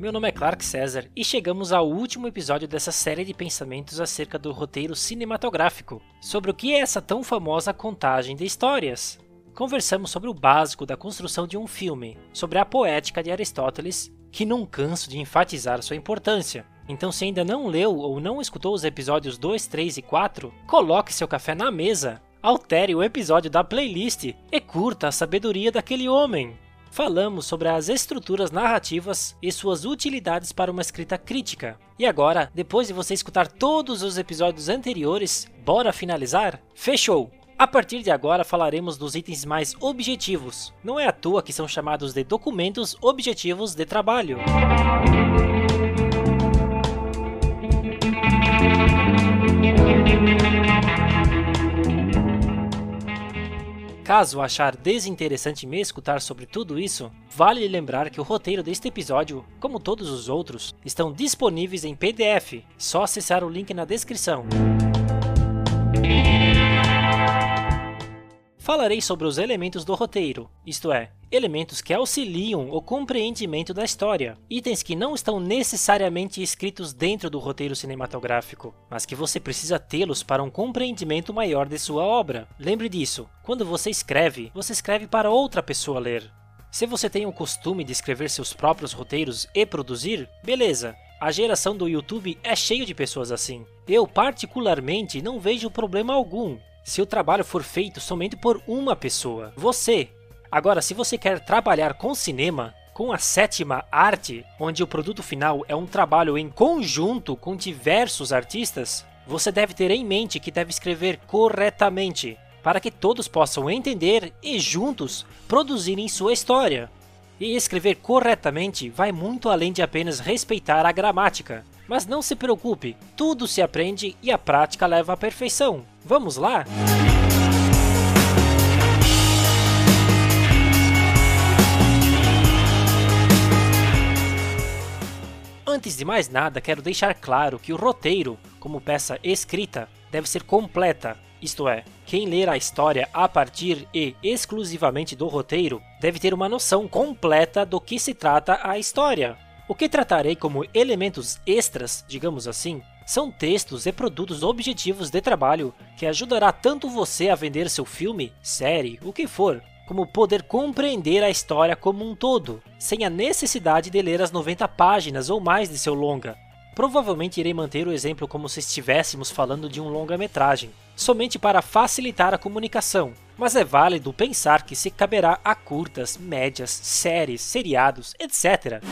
Meu nome é Clark César e chegamos ao último episódio dessa série de pensamentos acerca do roteiro cinematográfico, sobre o que é essa tão famosa contagem de histórias. Conversamos sobre o básico da construção de um filme, sobre a poética de Aristóteles, que não canso de enfatizar sua importância. Então, se ainda não leu ou não escutou os episódios 2, 3 e 4, coloque seu café na mesa, altere o episódio da playlist e curta a sabedoria daquele homem falamos sobre as estruturas narrativas e suas utilidades para uma escrita crítica. E agora, depois de você escutar todos os episódios anteriores, bora finalizar? Fechou! A partir de agora falaremos dos itens mais objetivos. Não é à toa que são chamados de documentos objetivos de trabalho. Caso achar desinteressante me escutar sobre tudo isso, vale lembrar que o roteiro deste episódio, como todos os outros, estão disponíveis em PDF, só acessar o link na descrição. Falarei sobre os elementos do roteiro, isto é, elementos que auxiliam o compreendimento da história, itens que não estão necessariamente escritos dentro do roteiro cinematográfico, mas que você precisa tê-los para um compreendimento maior de sua obra. Lembre disso, quando você escreve, você escreve para outra pessoa ler. Se você tem o costume de escrever seus próprios roteiros e produzir, beleza. A geração do YouTube é cheio de pessoas assim. Eu, particularmente, não vejo problema algum se o trabalho for feito somente por uma pessoa, você, Agora, se você quer trabalhar com cinema, com a sétima arte, onde o produto final é um trabalho em conjunto com diversos artistas, você deve ter em mente que deve escrever corretamente, para que todos possam entender e juntos produzirem sua história. E escrever corretamente vai muito além de apenas respeitar a gramática. Mas não se preocupe, tudo se aprende e a prática leva à perfeição. Vamos lá? Antes de mais nada, quero deixar claro que o roteiro, como peça escrita, deve ser completa, isto é, quem ler a história a partir e exclusivamente do roteiro deve ter uma noção completa do que se trata a história. O que tratarei como elementos extras, digamos assim, são textos e produtos objetivos de trabalho que ajudará tanto você a vender seu filme, série, o que for, como poder compreender a história como um todo, sem a necessidade de ler as 90 páginas ou mais de seu longa. Provavelmente irei manter o exemplo como se estivéssemos falando de um longa-metragem, somente para facilitar a comunicação, mas é válido pensar que se caberá a curtas, médias, séries, seriados, etc.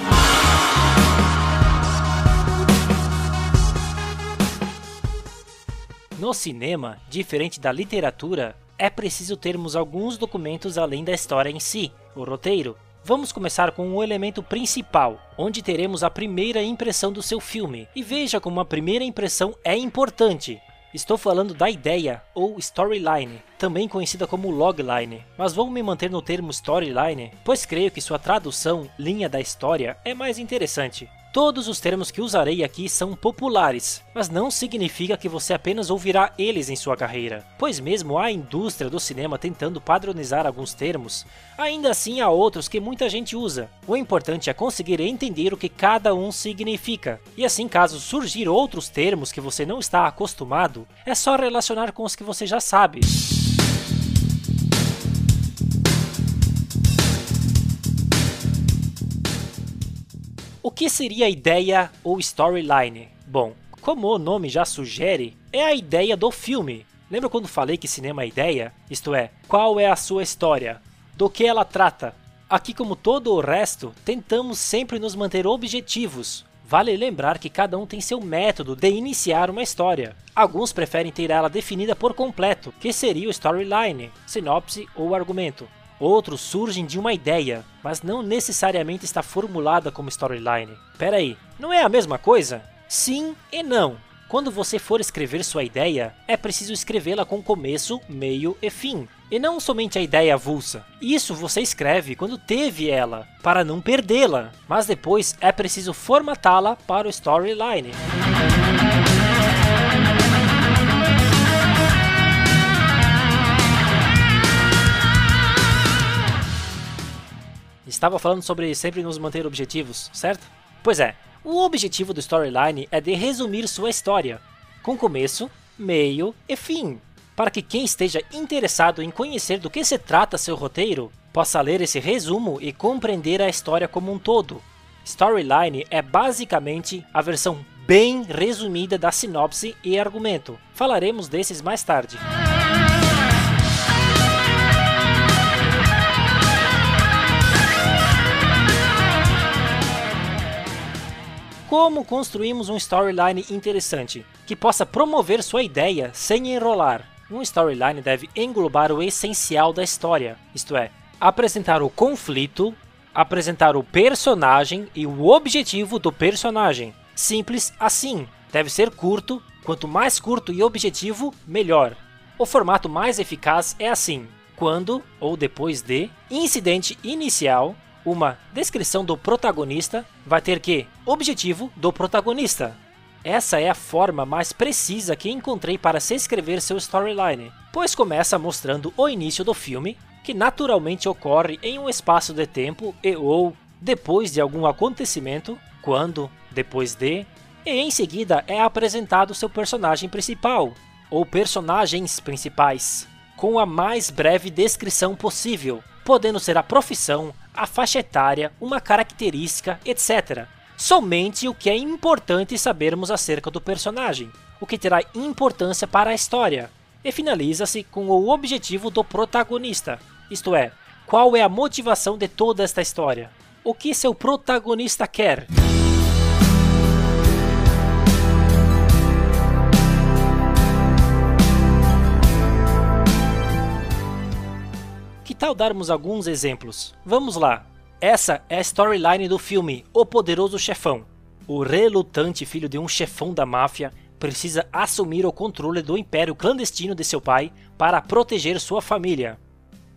No cinema, diferente da literatura, é preciso termos alguns documentos além da história em si, o roteiro. Vamos começar com o elemento principal, onde teremos a primeira impressão do seu filme. E veja como a primeira impressão é importante. Estou falando da ideia, ou storyline, também conhecida como logline, mas vou me manter no termo storyline, pois creio que sua tradução, linha da história, é mais interessante. Todos os termos que usarei aqui são populares, mas não significa que você apenas ouvirá eles em sua carreira, pois mesmo a indústria do cinema tentando padronizar alguns termos, ainda assim há outros que muita gente usa. O importante é conseguir entender o que cada um significa, e assim caso surgir outros termos que você não está acostumado, é só relacionar com os que você já sabe. O que seria a ideia ou storyline? Bom, como o nome já sugere, é a ideia do filme. Lembra quando falei que cinema é ideia? Isto é, qual é a sua história? Do que ela trata? Aqui, como todo o resto, tentamos sempre nos manter objetivos. Vale lembrar que cada um tem seu método de iniciar uma história. Alguns preferem ter ela definida por completo, que seria o storyline, sinopse ou argumento. Outros surgem de uma ideia, mas não necessariamente está formulada como storyline. Pera aí, não é a mesma coisa? Sim e não. Quando você for escrever sua ideia, é preciso escrevê-la com começo, meio e fim, e não somente a ideia avulsa. Isso você escreve quando teve ela, para não perdê-la, mas depois é preciso formatá-la para o storyline. Estava falando sobre sempre nos manter objetivos, certo? Pois é, o objetivo do storyline é de resumir sua história, com começo, meio e fim, para que quem esteja interessado em conhecer do que se trata seu roteiro possa ler esse resumo e compreender a história como um todo. Storyline é basicamente a versão bem resumida da sinopse e argumento. Falaremos desses mais tarde. Como construímos um storyline interessante, que possa promover sua ideia sem enrolar? Um storyline deve englobar o essencial da história, isto é, apresentar o conflito, apresentar o personagem e o objetivo do personagem. Simples assim. Deve ser curto, quanto mais curto e objetivo, melhor. O formato mais eficaz é assim: quando ou depois de incidente inicial, uma descrição do protagonista vai ter que objetivo do protagonista. Essa é a forma mais precisa que encontrei para se escrever seu storyline, pois começa mostrando o início do filme, que naturalmente ocorre em um espaço de tempo e ou depois de algum acontecimento, quando, depois de, e em seguida é apresentado seu personagem principal, ou personagens principais, com a mais breve descrição possível, podendo ser a profissão, a faixa etária, uma característica, etc. Somente o que é importante sabermos acerca do personagem, o que terá importância para a história, e finaliza-se com o objetivo do protagonista, isto é, qual é a motivação de toda esta história, o que seu protagonista quer. Tal darmos alguns exemplos? Vamos lá! Essa é a storyline do filme O Poderoso Chefão. O relutante filho de um chefão da máfia precisa assumir o controle do império clandestino de seu pai para proteger sua família.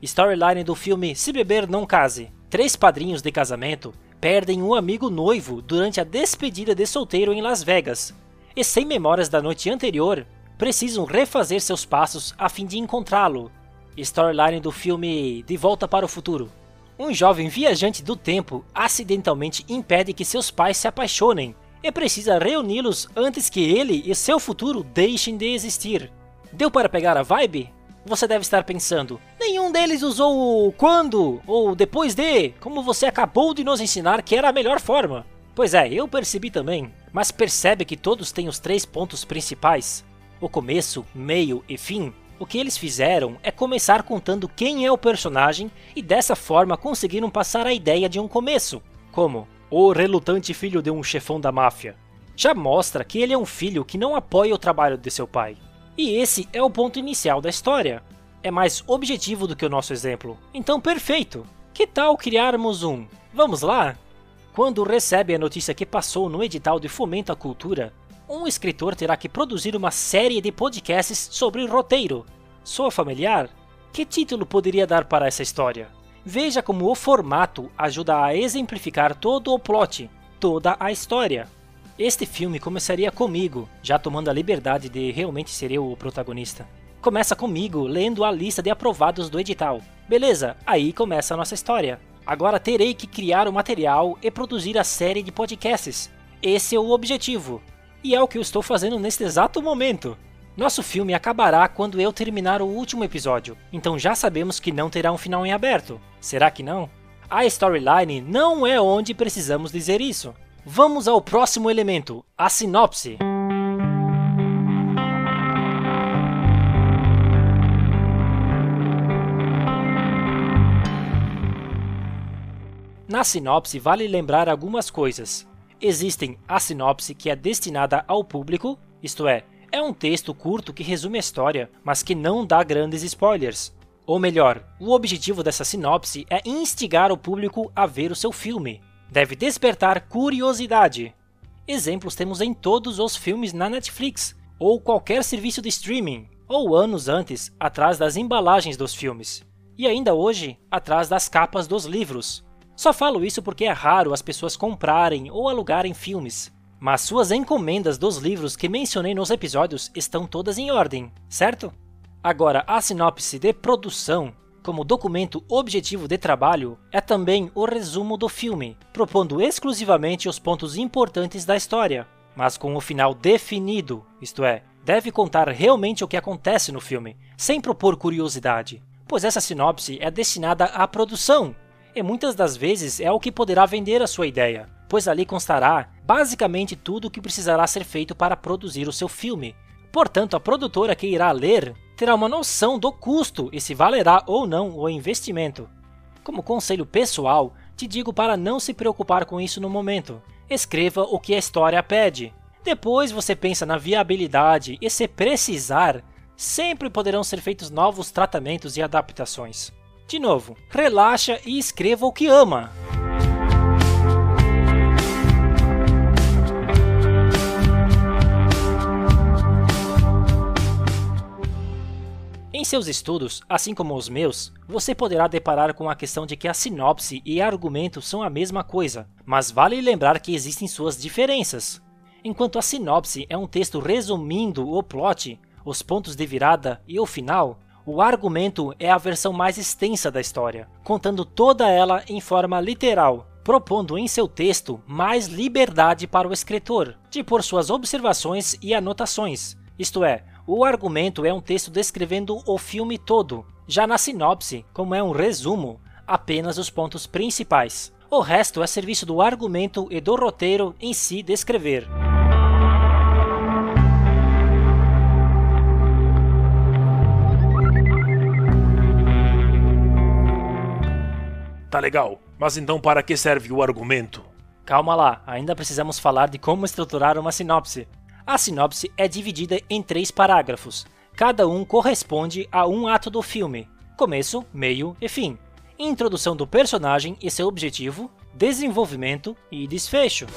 Storyline do filme Se Beber Não Case. Três padrinhos de casamento perdem um amigo noivo durante a despedida de solteiro em Las Vegas e, sem memórias da noite anterior, precisam refazer seus passos a fim de encontrá-lo Storyline do filme De Volta para o Futuro. Um jovem viajante do tempo acidentalmente impede que seus pais se apaixonem e precisa reuni-los antes que ele e seu futuro deixem de existir. Deu para pegar a vibe? Você deve estar pensando, nenhum deles usou o quando ou depois de, como você acabou de nos ensinar que era a melhor forma. Pois é, eu percebi também, mas percebe que todos têm os três pontos principais: o começo, meio e fim. O que eles fizeram é começar contando quem é o personagem e dessa forma conseguiram passar a ideia de um começo, como o relutante filho de um chefão da máfia. Já mostra que ele é um filho que não apoia o trabalho de seu pai. E esse é o ponto inicial da história. É mais objetivo do que o nosso exemplo. Então, perfeito! Que tal criarmos um? Vamos lá? Quando recebe a notícia que passou no edital de fomento à cultura, um escritor terá que produzir uma série de podcasts sobre roteiro. Soa familiar? Que título poderia dar para essa história? Veja como o formato ajuda a exemplificar todo o plot, toda a história. Este filme começaria comigo, já tomando a liberdade de realmente ser eu o protagonista. Começa comigo lendo a lista de aprovados do edital. Beleza, aí começa a nossa história. Agora terei que criar o material e produzir a série de podcasts. Esse é o objetivo. E é o que eu estou fazendo neste exato momento. Nosso filme acabará quando eu terminar o último episódio, então já sabemos que não terá um final em aberto. Será que não? A storyline não é onde precisamos dizer isso. Vamos ao próximo elemento, a sinopse. Na sinopse vale lembrar algumas coisas. Existem a sinopse que é destinada ao público, isto é, é um texto curto que resume a história, mas que não dá grandes spoilers. Ou melhor, o objetivo dessa sinopse é instigar o público a ver o seu filme. Deve despertar curiosidade. Exemplos temos em todos os filmes na Netflix, ou qualquer serviço de streaming, ou anos antes, atrás das embalagens dos filmes, e ainda hoje, atrás das capas dos livros. Só falo isso porque é raro as pessoas comprarem ou alugarem filmes, mas suas encomendas dos livros que mencionei nos episódios estão todas em ordem, certo? Agora, a sinopse de produção como documento objetivo de trabalho, é também o resumo do filme, propondo exclusivamente os pontos importantes da história, mas com o final definido, isto é, deve contar realmente o que acontece no filme, sem propor curiosidade, pois essa sinopse é destinada à produção e muitas das vezes é o que poderá vender a sua ideia, pois ali constará basicamente tudo o que precisará ser feito para produzir o seu filme. Portanto, a produtora que irá ler terá uma noção do custo e se valerá ou não o investimento. Como conselho pessoal, te digo para não se preocupar com isso no momento. Escreva o que a história pede. Depois você pensa na viabilidade e, se precisar, sempre poderão ser feitos novos tratamentos e adaptações. De novo, relaxa e escreva o que ama. Em seus estudos, assim como os meus, você poderá deparar com a questão de que a sinopse e argumento são a mesma coisa, mas vale lembrar que existem suas diferenças. Enquanto a sinopse é um texto resumindo o plot, os pontos de virada e o final, o argumento é a versão mais extensa da história, contando toda ela em forma literal, propondo em seu texto mais liberdade para o escritor de pôr suas observações e anotações. Isto é, o argumento é um texto descrevendo o filme todo. Já na sinopse, como é um resumo, apenas os pontos principais. O resto é serviço do argumento e do roteiro em si descrever. Tá legal, mas então para que serve o argumento? Calma lá, ainda precisamos falar de como estruturar uma sinopse. A sinopse é dividida em três parágrafos. Cada um corresponde a um ato do filme: começo, meio e fim. Introdução do personagem e seu objetivo, desenvolvimento e desfecho.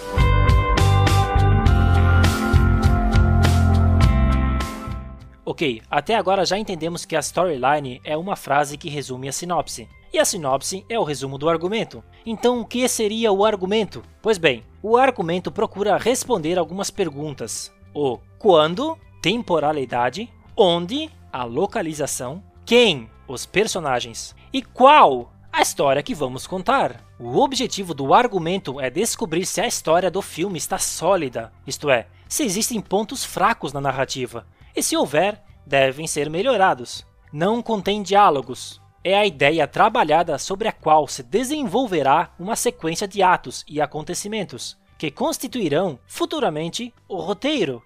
Ok, até agora já entendemos que a storyline é uma frase que resume a sinopse e a sinopse é o resumo do argumento. Então, o que seria o argumento? Pois bem, o argumento procura responder algumas perguntas: o quando, temporalidade, onde, a localização, quem, os personagens e qual a história que vamos contar. O objetivo do argumento é descobrir se a história do filme está sólida, isto é, se existem pontos fracos na narrativa, e se houver, devem ser melhorados. Não contém diálogos, é a ideia trabalhada sobre a qual se desenvolverá uma sequência de atos e acontecimentos, que constituirão futuramente o roteiro.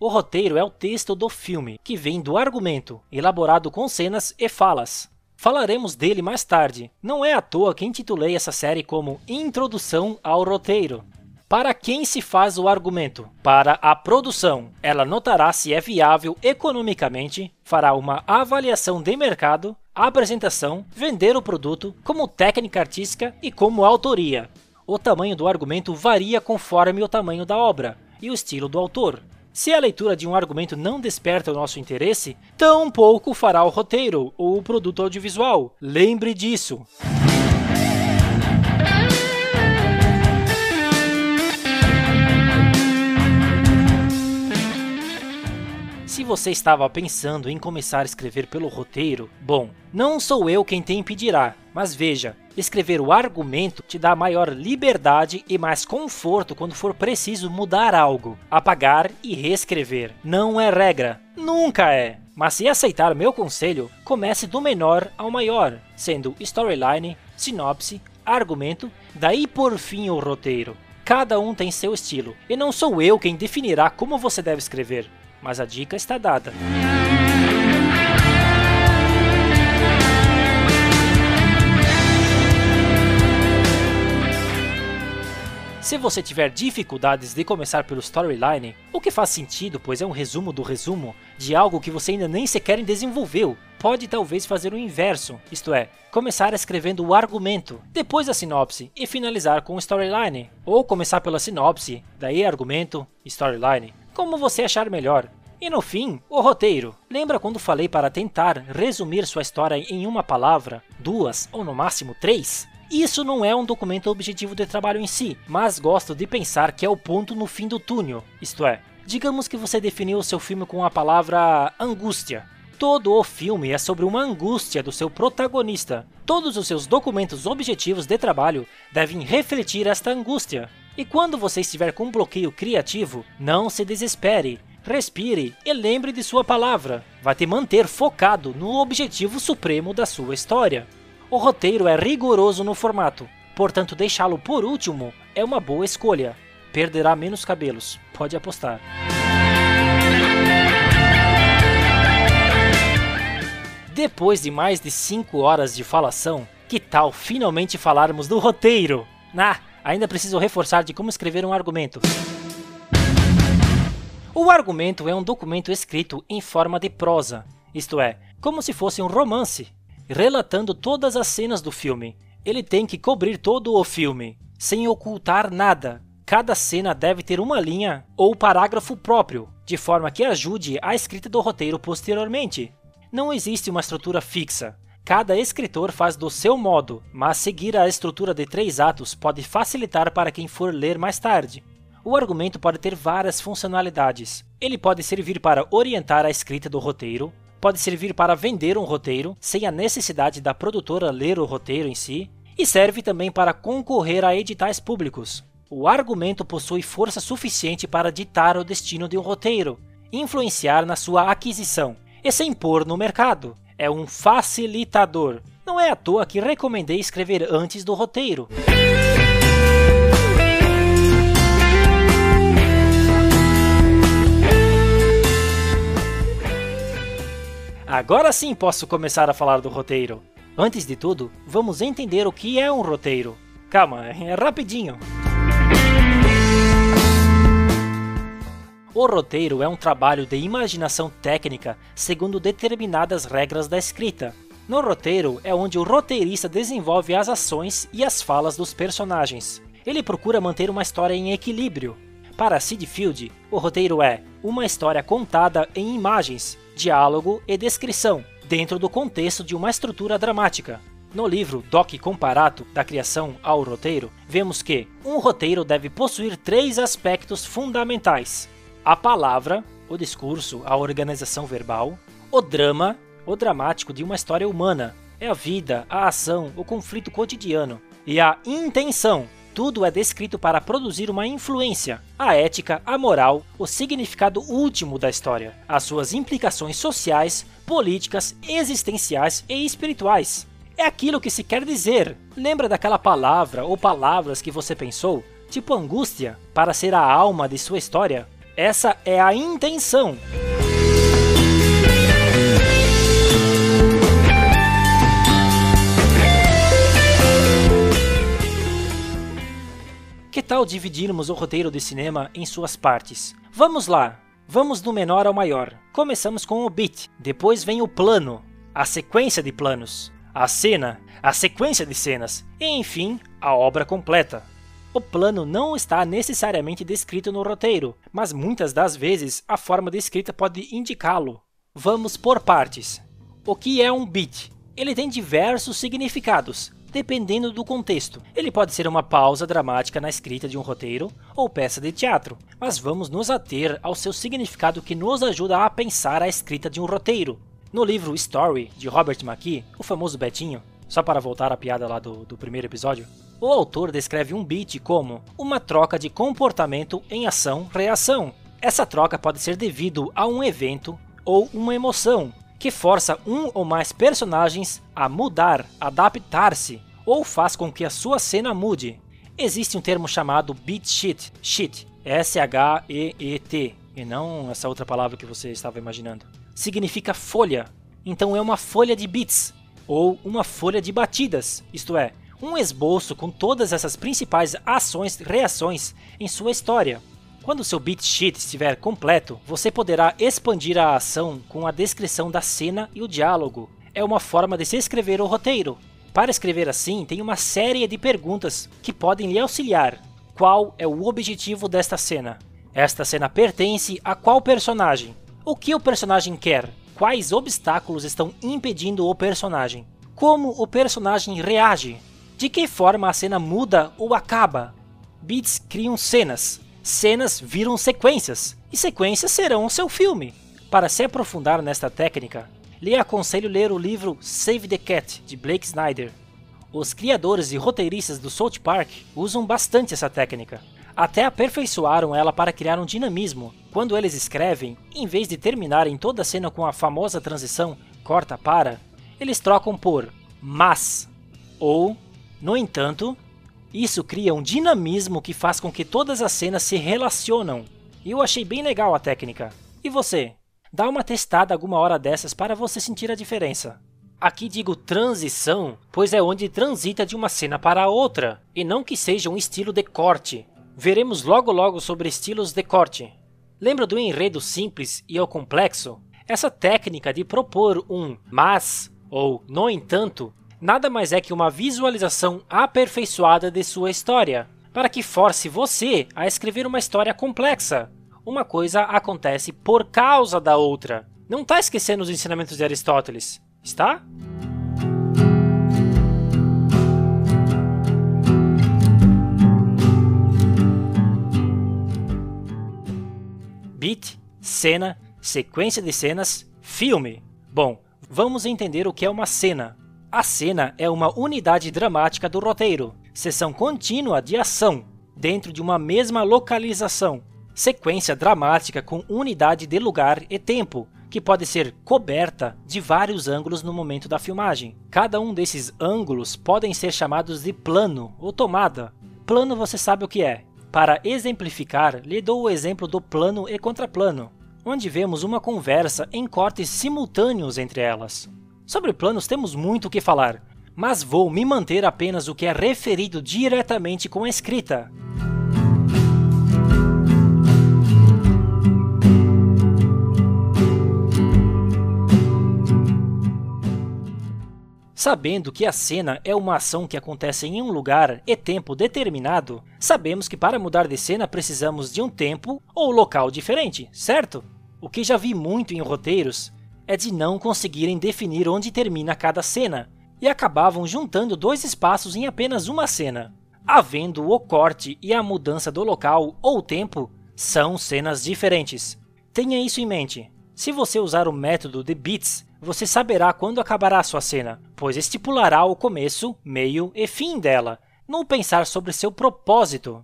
O roteiro é o texto do filme, que vem do argumento, elaborado com cenas e falas. Falaremos dele mais tarde. Não é à toa que intitulei essa série como Introdução ao Roteiro. Para quem se faz o argumento? Para a produção. Ela notará se é viável economicamente, fará uma avaliação de mercado, apresentação, vender o produto, como técnica artística e como autoria. O tamanho do argumento varia conforme o tamanho da obra e o estilo do autor. Se a leitura de um argumento não desperta o nosso interesse, tampouco fará o roteiro ou o produto audiovisual. Lembre disso. Se você estava pensando em começar a escrever pelo roteiro, bom, não sou eu quem te impedirá, mas veja, escrever o argumento te dá maior liberdade e mais conforto quando for preciso mudar algo, apagar e reescrever. Não é regra, nunca é. Mas se aceitar meu conselho, comece do menor ao maior, sendo storyline, sinopse, argumento, daí por fim o roteiro. Cada um tem seu estilo, e não sou eu quem definirá como você deve escrever mas a dica está dada. Se você tiver dificuldades de começar pelo storyline, o que faz sentido, pois é um resumo do resumo de algo que você ainda nem sequer desenvolveu, pode talvez fazer o inverso, isto é, começar escrevendo o argumento, depois a sinopse e finalizar com o storyline, ou começar pela sinopse, daí argumento, storyline como você achar melhor. E no fim, o roteiro. Lembra quando falei para tentar resumir sua história em uma palavra, duas ou no máximo três? Isso não é um documento objetivo de trabalho em si, mas gosto de pensar que é o ponto no fim do túnel, isto é, digamos que você definiu o seu filme com a palavra angústia. Todo o filme é sobre uma angústia do seu protagonista. Todos os seus documentos objetivos de trabalho devem refletir esta angústia. E quando você estiver com um bloqueio criativo, não se desespere. Respire e lembre de sua palavra. Vai te manter focado no objetivo supremo da sua história. O roteiro é rigoroso no formato, portanto deixá-lo por último é uma boa escolha. Perderá menos cabelos, pode apostar. Depois de mais de 5 horas de falação, que tal finalmente falarmos do roteiro? Ah, ainda preciso reforçar de como escrever um argumento. O argumento é um documento escrito em forma de prosa, isto é, como se fosse um romance, relatando todas as cenas do filme. Ele tem que cobrir todo o filme, sem ocultar nada. Cada cena deve ter uma linha ou parágrafo próprio, de forma que ajude a escrita do roteiro posteriormente. Não existe uma estrutura fixa. Cada escritor faz do seu modo, mas seguir a estrutura de três atos pode facilitar para quem for ler mais tarde. O argumento pode ter várias funcionalidades. Ele pode servir para orientar a escrita do roteiro, pode servir para vender um roteiro, sem a necessidade da produtora ler o roteiro em si, e serve também para concorrer a editais públicos. O argumento possui força suficiente para ditar o destino de um roteiro, influenciar na sua aquisição e se impor no mercado. É um facilitador. Não é à toa que recomendei escrever antes do roteiro. Agora sim posso começar a falar do roteiro. Antes de tudo, vamos entender o que é um roteiro. Calma, é rapidinho. O roteiro é um trabalho de imaginação técnica segundo determinadas regras da escrita. No roteiro é onde o roteirista desenvolve as ações e as falas dos personagens. Ele procura manter uma história em equilíbrio. Para Sid Field, o roteiro é uma história contada em imagens, diálogo e descrição, dentro do contexto de uma estrutura dramática. No livro Doc Comparato, da criação ao roteiro, vemos que um roteiro deve possuir três aspectos fundamentais: a palavra, o discurso, a organização verbal, o drama, o dramático de uma história humana, é a vida, a ação, o conflito cotidiano, e a intenção. Tudo é descrito para produzir uma influência, a ética, a moral, o significado último da história, as suas implicações sociais, políticas, existenciais e espirituais. É aquilo que se quer dizer. Lembra daquela palavra ou palavras que você pensou, tipo angústia, para ser a alma de sua história? Essa é a intenção. Que tal dividirmos o roteiro de cinema em suas partes? Vamos lá! Vamos do menor ao maior. Começamos com o beat, depois vem o plano, a sequência de planos, a cena, a sequência de cenas e, enfim, a obra completa. O plano não está necessariamente descrito no roteiro, mas muitas das vezes a forma de escrita pode indicá-lo. Vamos por partes. O que é um beat? Ele tem diversos significados, dependendo do contexto. Ele pode ser uma pausa dramática na escrita de um roteiro ou peça de teatro, mas vamos nos ater ao seu significado que nos ajuda a pensar a escrita de um roteiro. No livro Story, de Robert McKee, o famoso Betinho, só para voltar à piada lá do, do primeiro episódio, o autor descreve um beat como uma troca de comportamento em ação-reação. Essa troca pode ser devido a um evento ou uma emoção que força um ou mais personagens a mudar, adaptar-se ou faz com que a sua cena mude. Existe um termo chamado beat sheet, sheet, S-H-E-E-T, e não essa outra palavra que você estava imaginando. Significa folha, então é uma folha de beats ou uma folha de batidas, isto é, um esboço com todas essas principais ações e reações em sua história. Quando seu beat sheet estiver completo, você poderá expandir a ação com a descrição da cena e o diálogo. É uma forma de se escrever o roteiro. Para escrever assim, tem uma série de perguntas que podem lhe auxiliar. Qual é o objetivo desta cena? Esta cena pertence a qual personagem? O que o personagem quer? Quais obstáculos estão impedindo o personagem? Como o personagem reage? De que forma a cena muda ou acaba? Beats criam cenas, cenas viram sequências, e sequências serão o seu filme. Para se aprofundar nesta técnica, lhe aconselho ler o livro Save the Cat, de Blake Snyder. Os criadores e roteiristas do South Park usam bastante essa técnica. Até aperfeiçoaram ela para criar um dinamismo. Quando eles escrevem, em vez de terminarem toda a cena com a famosa transição corta para, eles trocam por mas ou no entanto. Isso cria um dinamismo que faz com que todas as cenas se relacionam. E eu achei bem legal a técnica. E você? Dá uma testada alguma hora dessas para você sentir a diferença. Aqui digo transição, pois é onde transita de uma cena para outra, e não que seja um estilo de corte. Veremos logo logo sobre estilos de corte. Lembra do enredo simples e ao complexo? Essa técnica de propor um mas ou no entanto nada mais é que uma visualização aperfeiçoada de sua história, para que force você a escrever uma história complexa, uma coisa acontece por causa da outra. Não está esquecendo os ensinamentos de Aristóteles, está? Beat, cena, sequência de cenas, filme. Bom, vamos entender o que é uma cena. A cena é uma unidade dramática do roteiro, sessão contínua de ação, dentro de uma mesma localização, sequência dramática com unidade de lugar e tempo, que pode ser coberta de vários ângulos no momento da filmagem. Cada um desses ângulos podem ser chamados de plano ou tomada. Plano você sabe o que é. Para exemplificar, lhe dou o exemplo do plano e contraplano, onde vemos uma conversa em cortes simultâneos entre elas. Sobre planos temos muito o que falar, mas vou me manter apenas o que é referido diretamente com a escrita. Sabendo que a cena é uma ação que acontece em um lugar e tempo determinado, sabemos que para mudar de cena precisamos de um tempo ou local diferente, certo? O que já vi muito em roteiros é de não conseguirem definir onde termina cada cena, e acabavam juntando dois espaços em apenas uma cena. Havendo o corte e a mudança do local ou tempo, são cenas diferentes. Tenha isso em mente. Se você usar o método de bits, você saberá quando acabará sua cena, pois estipulará o começo, meio e fim dela, não pensar sobre seu propósito.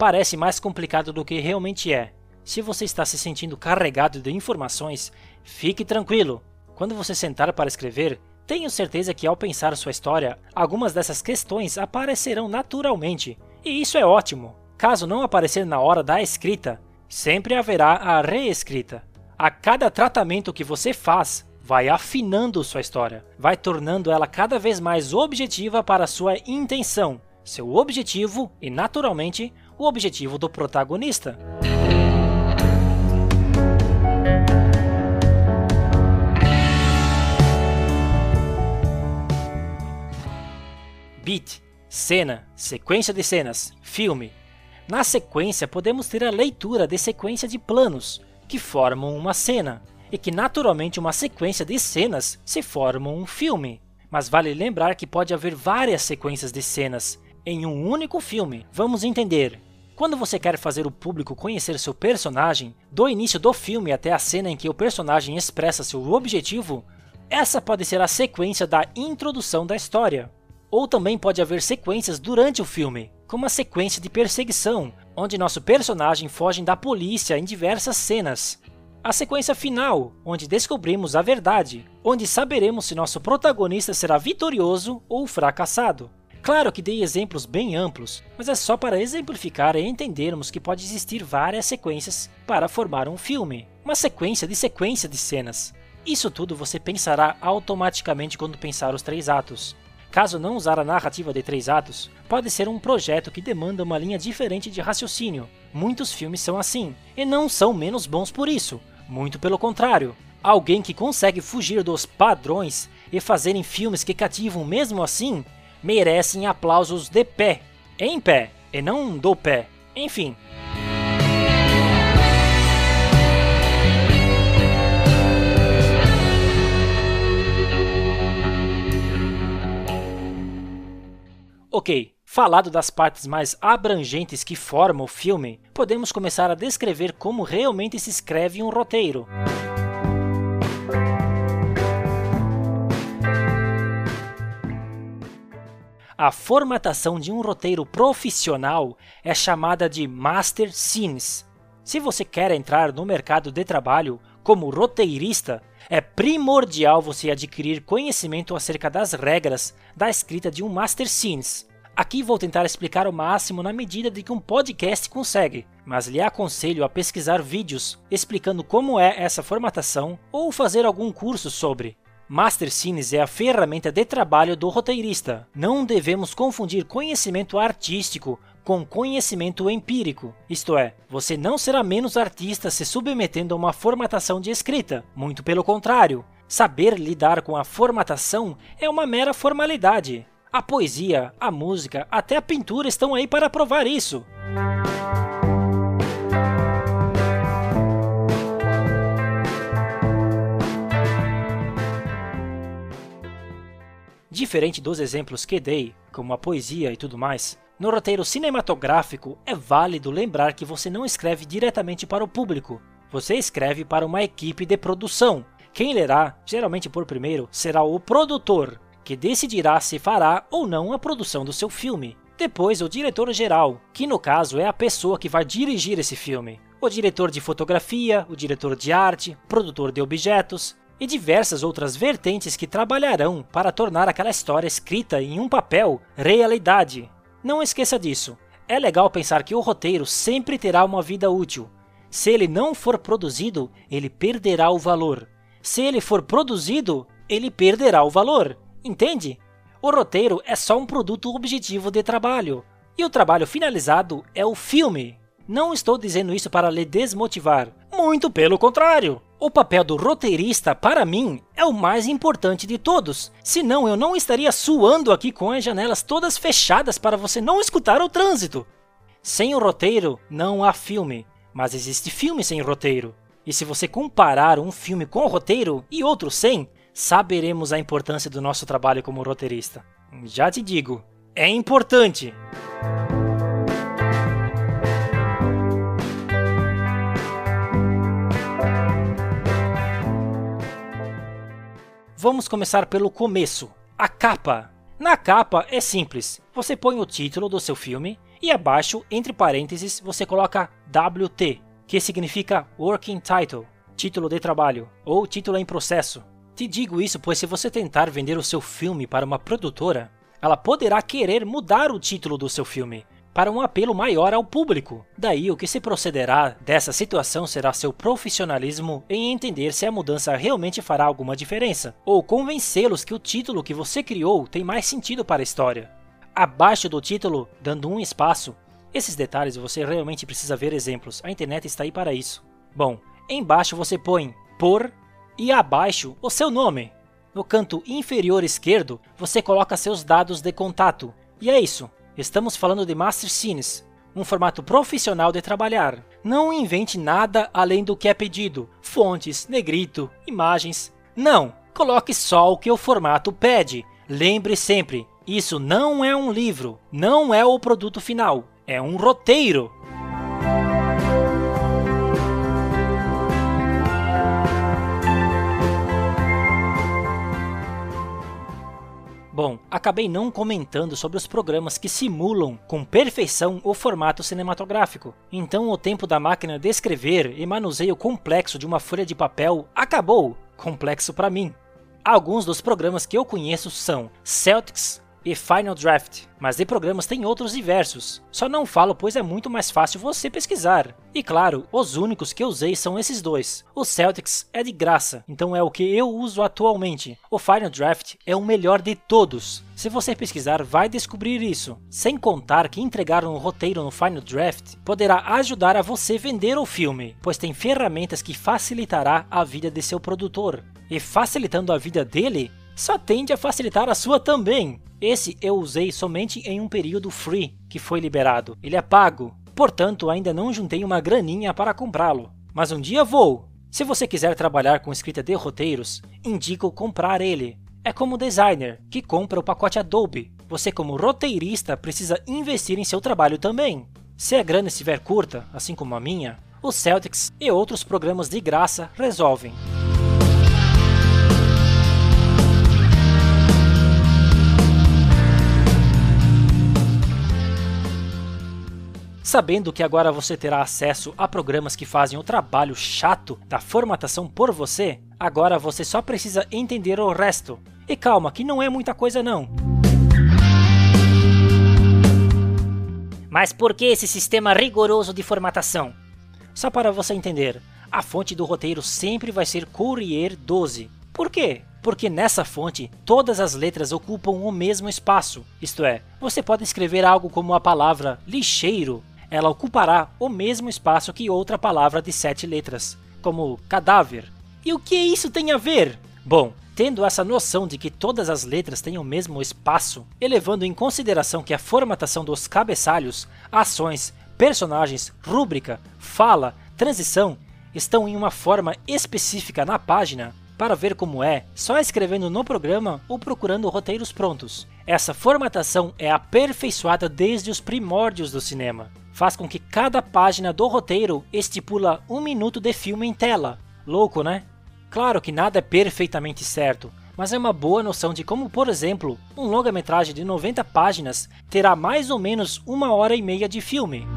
Parece mais complicado do que realmente é. Se você está se sentindo carregado de informações, fique tranquilo. Quando você sentar para escrever, tenho certeza que ao pensar sua história, algumas dessas questões aparecerão naturalmente, e isso é ótimo. Caso não aparecer na hora da escrita, sempre haverá a reescrita. A cada tratamento que você faz, vai afinando sua história, vai tornando ela cada vez mais objetiva para sua intenção, seu objetivo e, naturalmente, o objetivo do protagonista. beat, cena, sequência de cenas, filme. Na sequência, podemos ter a leitura de sequência de planos, que formam uma cena, e que naturalmente uma sequência de cenas se formam um filme. Mas vale lembrar que pode haver várias sequências de cenas em um único filme. Vamos entender. Quando você quer fazer o público conhecer seu personagem, do início do filme até a cena em que o personagem expressa seu objetivo, essa pode ser a sequência da introdução da história. Ou também pode haver sequências durante o filme, como a sequência de perseguição, onde nosso personagem foge da polícia em diversas cenas. A sequência final, onde descobrimos a verdade, onde saberemos se nosso protagonista será vitorioso ou fracassado. Claro que dei exemplos bem amplos, mas é só para exemplificar e entendermos que pode existir várias sequências para formar um filme, uma sequência de sequência de cenas. Isso tudo você pensará automaticamente quando pensar os três atos. Caso não usar a narrativa de três atos, pode ser um projeto que demanda uma linha diferente de raciocínio. Muitos filmes são assim, e não são menos bons por isso. Muito pelo contrário. Alguém que consegue fugir dos padrões e fazerem filmes que cativam mesmo assim, merecem aplausos de pé. Em pé, e não do pé. Enfim, Ok, falado das partes mais abrangentes que formam o filme, podemos começar a descrever como realmente se escreve um roteiro. A formatação de um roteiro profissional é chamada de Master Scenes. Se você quer entrar no mercado de trabalho como roteirista, é primordial você adquirir conhecimento acerca das regras da escrita de um Master Scenes. Aqui vou tentar explicar o máximo na medida de que um podcast consegue, mas lhe aconselho a pesquisar vídeos explicando como é essa formatação ou fazer algum curso sobre. Master Scenes é a ferramenta de trabalho do roteirista. Não devemos confundir conhecimento artístico com conhecimento empírico. Isto é, você não será menos artista se submetendo a uma formatação de escrita. Muito pelo contrário. Saber lidar com a formatação é uma mera formalidade. A poesia, a música, até a pintura estão aí para provar isso. Diferente dos exemplos que dei, como a poesia e tudo mais, no roteiro cinematográfico é válido lembrar que você não escreve diretamente para o público, você escreve para uma equipe de produção. Quem lerá, geralmente por primeiro, será o produtor, que decidirá se fará ou não a produção do seu filme. Depois, o diretor geral, que no caso é a pessoa que vai dirigir esse filme. O diretor de fotografia, o diretor de arte, produtor de objetos, e diversas outras vertentes que trabalharão para tornar aquela história escrita em um papel realidade. Não esqueça disso. É legal pensar que o roteiro sempre terá uma vida útil. Se ele não for produzido, ele perderá o valor. Se ele for produzido, ele perderá o valor. Entende? O roteiro é só um produto objetivo de trabalho. E o trabalho finalizado é o filme. Não estou dizendo isso para lhe desmotivar. Muito pelo contrário. O papel do roteirista, para mim, é o mais importante de todos. Senão eu não estaria suando aqui com as janelas todas fechadas para você não escutar o trânsito. Sem o roteiro, não há filme. Mas existe filme sem roteiro. E se você comparar um filme com roteiro e outro sem, saberemos a importância do nosso trabalho como roteirista. Já te digo, é importante. Vamos começar pelo começo, a capa. Na capa é simples, você põe o título do seu filme e abaixo, entre parênteses, você coloca WT, que significa Working Title, título de trabalho, ou título em processo. Te digo isso pois se você tentar vender o seu filme para uma produtora, ela poderá querer mudar o título do seu filme, para um apelo maior ao público. Daí, o que se procederá dessa situação será seu profissionalismo em entender se a mudança realmente fará alguma diferença, ou convencê-los que o título que você criou tem mais sentido para a história. Abaixo do título, dando um espaço, esses detalhes você realmente precisa ver exemplos, a internet está aí para isso. Bom, embaixo você põe por e abaixo o seu nome. No canto inferior esquerdo, você coloca seus dados de contato. E é isso. Estamos falando de Master Scenes, um formato profissional de trabalhar. Não invente nada além do que é pedido, fontes, negrito, imagens. Não, coloque só o que o formato pede. Lembre sempre, isso não é um livro, não é o produto final, é um roteiro. Bom, acabei não comentando sobre os programas que simulam com perfeição o formato cinematográfico. Então o tempo da máquina de escrever e manuseio complexo de uma folha de papel acabou. Complexo para mim. Alguns dos programas que eu conheço são Celtics, e Final Draft, mas de programas tem outros diversos. Só não falo pois é muito mais fácil você pesquisar. E claro, os únicos que usei são esses dois. O Celtics é de graça, então é o que eu uso atualmente. O Final Draft é o melhor de todos. Se você pesquisar, vai descobrir isso. Sem contar que entregar um roteiro no Final Draft poderá ajudar a você vender o filme, pois tem ferramentas que facilitará a vida de seu produtor. E facilitando a vida dele, só tende a facilitar a sua também. Esse eu usei somente em um período free que foi liberado. Ele é pago, portanto ainda não juntei uma graninha para comprá-lo. Mas um dia vou. Se você quiser trabalhar com escrita de roteiros, indico comprar ele. É como o designer que compra o pacote Adobe, você como roteirista precisa investir em seu trabalho também. Se a grana estiver curta, assim como a minha, os Celtics e outros programas de graça resolvem. Sabendo que agora você terá acesso a programas que fazem o trabalho chato da formatação por você, agora você só precisa entender o resto. E calma, que não é muita coisa não. Mas por que esse sistema rigoroso de formatação? Só para você entender, a fonte do roteiro sempre vai ser Courier 12. Por quê? Porque nessa fonte todas as letras ocupam o mesmo espaço. Isto é, você pode escrever algo como a palavra lixeiro ela ocupará o mesmo espaço que outra palavra de sete letras, como cadáver. E o que isso tem a ver? Bom, tendo essa noção de que todas as letras têm o mesmo espaço, elevando em consideração que a formatação dos cabeçalhos, ações, personagens, rúbrica, fala, transição estão em uma forma específica na página, para ver como é, só escrevendo no programa ou procurando roteiros prontos. Essa formatação é aperfeiçoada desde os primórdios do cinema faz com que cada página do roteiro estipula um minuto de filme em tela. Louco, né? Claro que nada é perfeitamente certo, mas é uma boa noção de como, por exemplo, um longa-metragem de 90 páginas terá mais ou menos uma hora e meia de filme.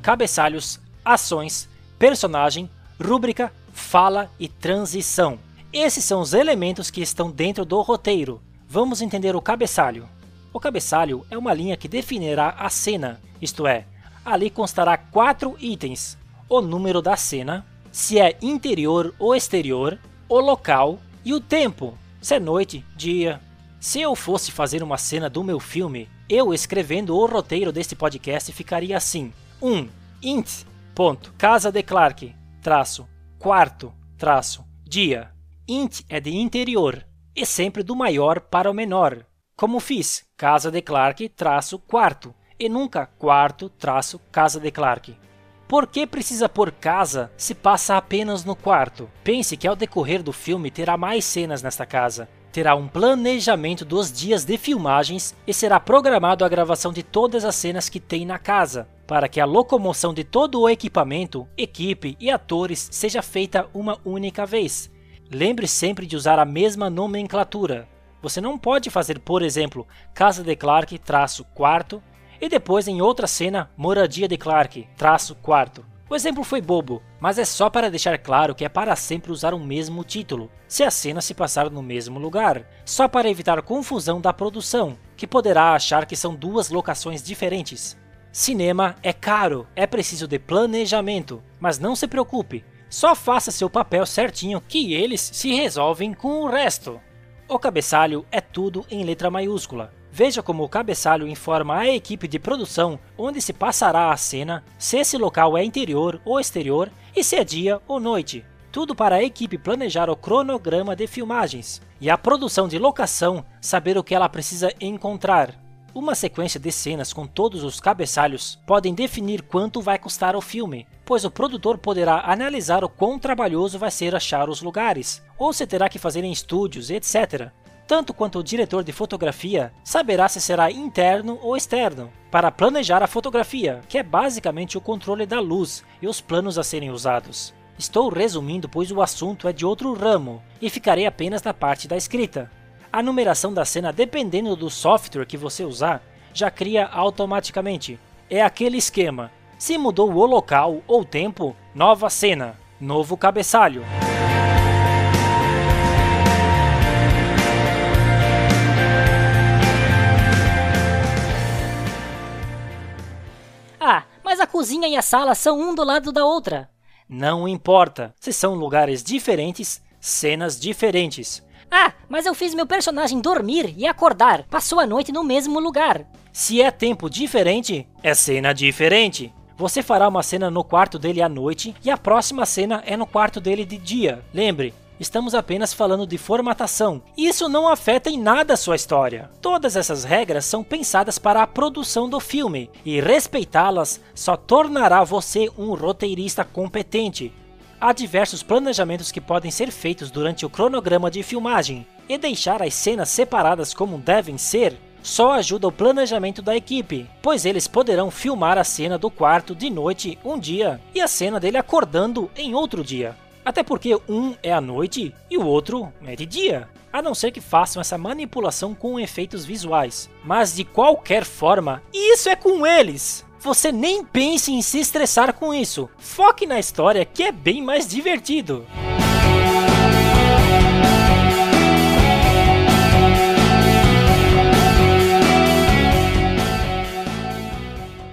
Cabeçalhos, ações, personagem, rúbrica, fala e transição. Esses são os elementos que estão dentro do roteiro. Vamos entender o cabeçalho. O cabeçalho é uma linha que definirá a cena, isto é, ali constará quatro itens: o número da cena, se é interior ou exterior, o local e o tempo, se é noite, dia. Se eu fosse fazer uma cena do meu filme, eu escrevendo o roteiro deste podcast ficaria assim: 1. Um, int. Ponto. Casa de Clark. Traço. Quarto. Traço. Dia int é de interior e sempre do maior para o menor. Como fiz, casa de Clark traço quarto e nunca quarto traço casa de Clark. Por que precisa pôr casa se passa apenas no quarto? Pense que ao decorrer do filme terá mais cenas nesta casa. Terá um planejamento dos dias de filmagens e será programado a gravação de todas as cenas que tem na casa, para que a locomoção de todo o equipamento, equipe e atores seja feita uma única vez, Lembre sempre de usar a mesma nomenclatura. Você não pode fazer, por exemplo, Casa de Clark traço quarto e depois em outra cena Moradia de Clark traço quarto. O exemplo foi bobo, mas é só para deixar claro que é para sempre usar o mesmo título, se a cena se passar no mesmo lugar, só para evitar confusão da produção, que poderá achar que são duas locações diferentes. Cinema é caro, é preciso de planejamento, mas não se preocupe, só faça seu papel certinho que eles se resolvem com o resto. O cabeçalho é tudo em letra maiúscula. Veja como o cabeçalho informa a equipe de produção onde se passará a cena, se esse local é interior ou exterior e se é dia ou noite. Tudo para a equipe planejar o cronograma de filmagens e a produção de locação saber o que ela precisa encontrar. Uma sequência de cenas com todos os cabeçalhos podem definir quanto vai custar o filme, pois o produtor poderá analisar o quão trabalhoso vai ser achar os lugares, ou se terá que fazer em estúdios, etc. Tanto quanto o diretor de fotografia saberá se será interno ou externo, para planejar a fotografia, que é basicamente o controle da luz e os planos a serem usados. Estou resumindo, pois o assunto é de outro ramo, e ficarei apenas na parte da escrita. A numeração da cena, dependendo do software que você usar, já cria automaticamente. É aquele esquema: se mudou o local ou tempo, nova cena, novo cabeçalho. Ah, mas a cozinha e a sala são um do lado da outra. Não importa, se são lugares diferentes, cenas diferentes. Ah, mas eu fiz meu personagem dormir e acordar. Passou a noite no mesmo lugar. Se é tempo diferente, é cena diferente. Você fará uma cena no quarto dele à noite e a próxima cena é no quarto dele de dia. Lembre, Estamos apenas falando de formatação. Isso não afeta em nada a sua história. Todas essas regras são pensadas para a produção do filme, e respeitá-las só tornará você um roteirista competente. Há diversos planejamentos que podem ser feitos durante o cronograma de filmagem, e deixar as cenas separadas como devem ser só ajuda o planejamento da equipe, pois eles poderão filmar a cena do quarto de noite um dia e a cena dele acordando em outro dia. Até porque um é à noite e o outro é de dia. A não ser que façam essa manipulação com efeitos visuais. Mas de qualquer forma, isso é com eles! Você nem pense em se estressar com isso. Foque na história que é bem mais divertido.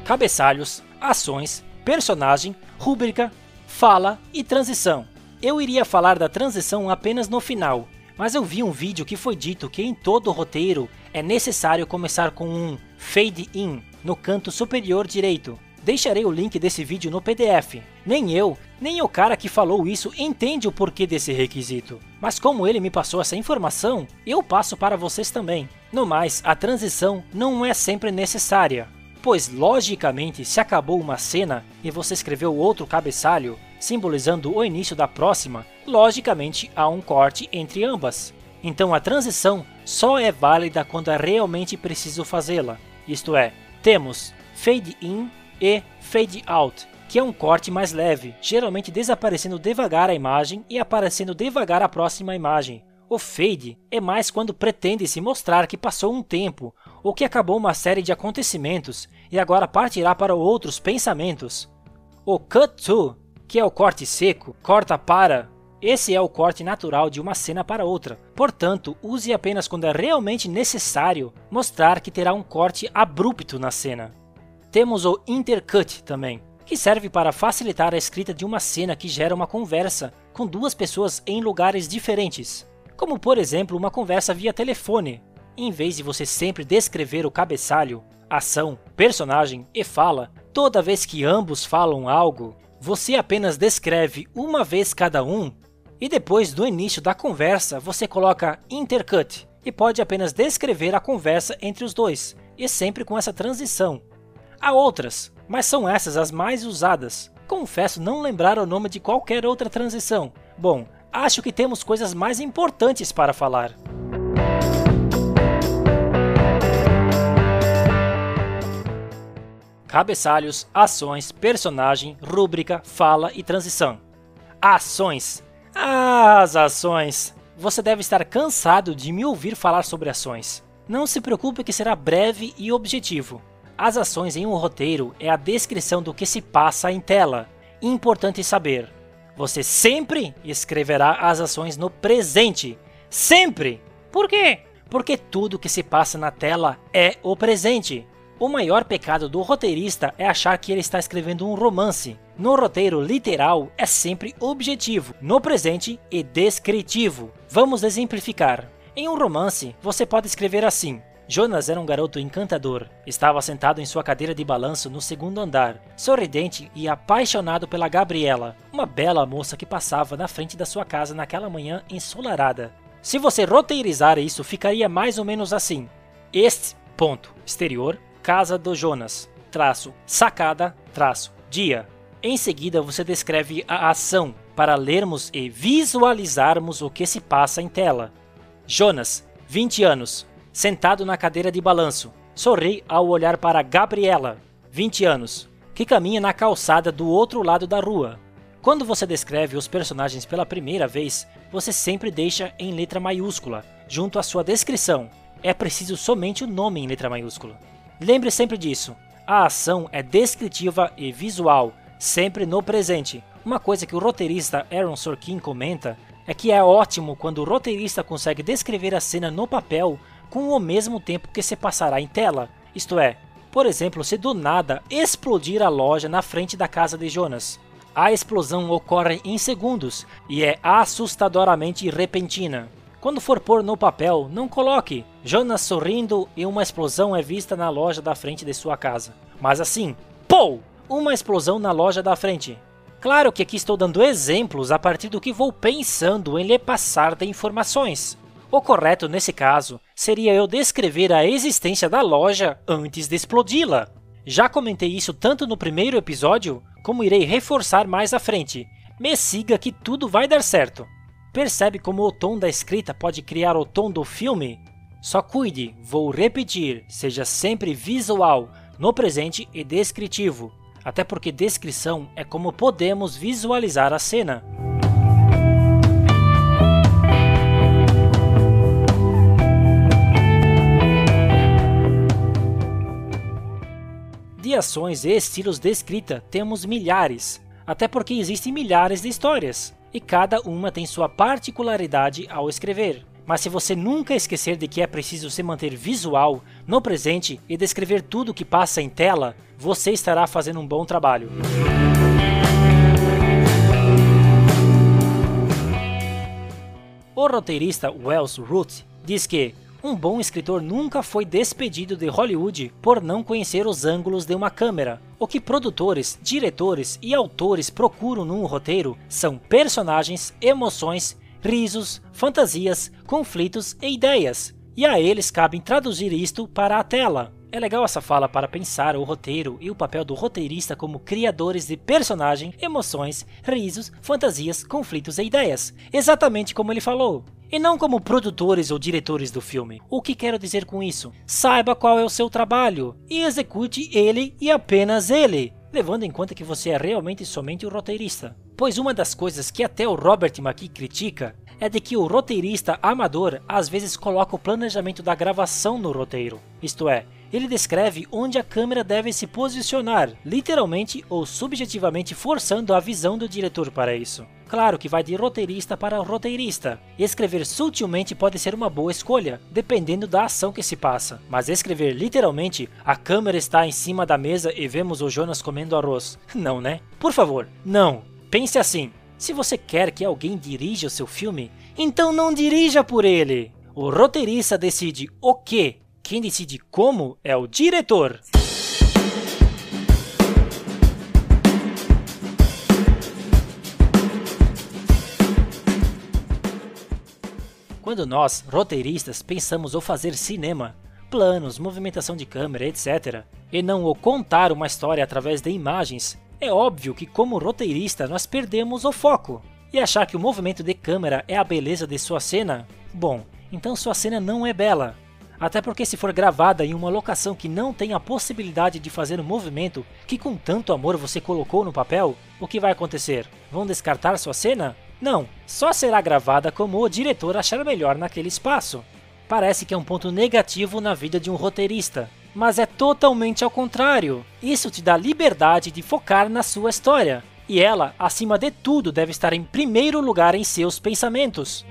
Cabeçalhos, ações, personagem, rúbrica, fala e transição. Eu iria falar da transição apenas no final, mas eu vi um vídeo que foi dito que em todo roteiro é necessário começar com um fade in no canto superior direito. Deixarei o link desse vídeo no PDF. Nem eu, nem o cara que falou isso entende o porquê desse requisito. Mas como ele me passou essa informação, eu passo para vocês também. No mais, a transição não é sempre necessária, pois logicamente se acabou uma cena e você escreveu outro cabeçalho, simbolizando o início da próxima, logicamente há um corte entre ambas. Então a transição só é válida quando é realmente preciso fazê-la. Isto é, temos fade in e fade out, que é um corte mais leve, geralmente desaparecendo devagar a imagem e aparecendo devagar a próxima imagem. O fade é mais quando pretende se mostrar que passou um tempo, ou que acabou uma série de acontecimentos e agora partirá para outros pensamentos. O cut to que é o corte seco, corta para. Esse é o corte natural de uma cena para outra. Portanto, use apenas quando é realmente necessário mostrar que terá um corte abrupto na cena. Temos o intercut também, que serve para facilitar a escrita de uma cena que gera uma conversa com duas pessoas em lugares diferentes, como por exemplo uma conversa via telefone. Em vez de você sempre descrever o cabeçalho, ação, personagem e fala, toda vez que ambos falam algo, você apenas descreve uma vez cada um e depois do início da conversa você coloca intercut e pode apenas descrever a conversa entre os dois, e sempre com essa transição. Há outras, mas são essas as mais usadas. Confesso não lembrar o nome de qualquer outra transição. Bom, acho que temos coisas mais importantes para falar. Cabeçalhos, ações, personagem, rúbrica, fala e transição. Ações. Ah, as ações. Você deve estar cansado de me ouvir falar sobre ações. Não se preocupe que será breve e objetivo. As ações em um roteiro é a descrição do que se passa em tela. Importante saber. Você sempre escreverá as ações no presente. Sempre! Por quê? Porque tudo que se passa na tela é o presente. O maior pecado do roteirista é achar que ele está escrevendo um romance. No roteiro literal é sempre objetivo, no presente e descritivo. Vamos exemplificar. Em um romance, você pode escrever assim: Jonas era um garoto encantador. Estava sentado em sua cadeira de balanço no segundo andar, sorridente e apaixonado pela Gabriela, uma bela moça que passava na frente da sua casa naquela manhã ensolarada. Se você roteirizar isso, ficaria mais ou menos assim: Este ponto exterior casa do Jonas, traço, sacada, traço, dia. Em seguida, você descreve a ação para lermos e visualizarmos o que se passa em tela. Jonas, 20 anos, sentado na cadeira de balanço, sorri ao olhar para Gabriela, 20 anos, que caminha na calçada do outro lado da rua. Quando você descreve os personagens pela primeira vez, você sempre deixa em letra maiúscula, junto à sua descrição. É preciso somente o nome em letra maiúscula. Lembre sempre disso. A ação é descritiva e visual, sempre no presente. Uma coisa que o roteirista Aaron Sorkin comenta é que é ótimo quando o roteirista consegue descrever a cena no papel com o mesmo tempo que se passará em tela. Isto é, por exemplo, se do nada explodir a loja na frente da casa de Jonas. A explosão ocorre em segundos e é assustadoramente repentina. Quando for pôr no papel, não coloque Jonas sorrindo e uma explosão é vista na loja da frente de sua casa. Mas assim, POU! Uma explosão na loja da frente. Claro que aqui estou dando exemplos a partir do que vou pensando em lhe passar de informações. O correto nesse caso seria eu descrever a existência da loja antes de explodi-la. Já comentei isso tanto no primeiro episódio, como irei reforçar mais à frente. Me siga que tudo vai dar certo. Percebe como o tom da escrita pode criar o tom do filme? Só cuide, vou repetir, seja sempre visual, no presente e descritivo, até porque descrição é como podemos visualizar a cena. De ações e estilos de escrita temos milhares, até porque existem milhares de histórias, e cada uma tem sua particularidade ao escrever. Mas se você nunca esquecer de que é preciso se manter visual, no presente e descrever tudo o que passa em tela, você estará fazendo um bom trabalho. O roteirista Wells Root diz que um bom escritor nunca foi despedido de Hollywood por não conhecer os ângulos de uma câmera. O que produtores, diretores e autores procuram num roteiro são personagens, emoções, risos, fantasias, conflitos e ideias. E a eles cabem traduzir isto para a tela. É legal essa fala para pensar o roteiro e o papel do roteirista como criadores de personagem, emoções, risos, fantasias, conflitos e ideias, exatamente como ele falou. E não como produtores ou diretores do filme. O que quero dizer com isso? Saiba qual é o seu trabalho e execute ele e apenas ele, levando em conta que você é realmente somente o roteirista. Pois uma das coisas que até o Robert McKee critica é de que o roteirista amador às vezes coloca o planejamento da gravação no roteiro, isto é, ele descreve onde a câmera deve se posicionar, literalmente ou subjetivamente forçando a visão do diretor para isso. Claro que vai de roteirista para roteirista. Escrever sutilmente pode ser uma boa escolha, dependendo da ação que se passa. Mas escrever literalmente, a câmera está em cima da mesa e vemos o Jonas comendo arroz. Não, né? Por favor, não. Pense assim. Se você quer que alguém dirija o seu filme, então não dirija por ele. O roteirista decide o que quem decide como é o diretor. Quando nós, roteiristas, pensamos o fazer cinema, planos, movimentação de câmera, etc., e não o contar uma história através de imagens, é óbvio que, como roteirista, nós perdemos o foco. E achar que o movimento de câmera é a beleza de sua cena? Bom, então sua cena não é bela, até porque se for gravada em uma locação que não tem a possibilidade de fazer o um movimento que com tanto amor você colocou no papel, o que vai acontecer? Vão descartar sua cena? Não, só será gravada como o diretor achar melhor naquele espaço. Parece que é um ponto negativo na vida de um roteirista, mas é totalmente ao contrário. Isso te dá liberdade de focar na sua história, e ela, acima de tudo, deve estar em primeiro lugar em seus pensamentos.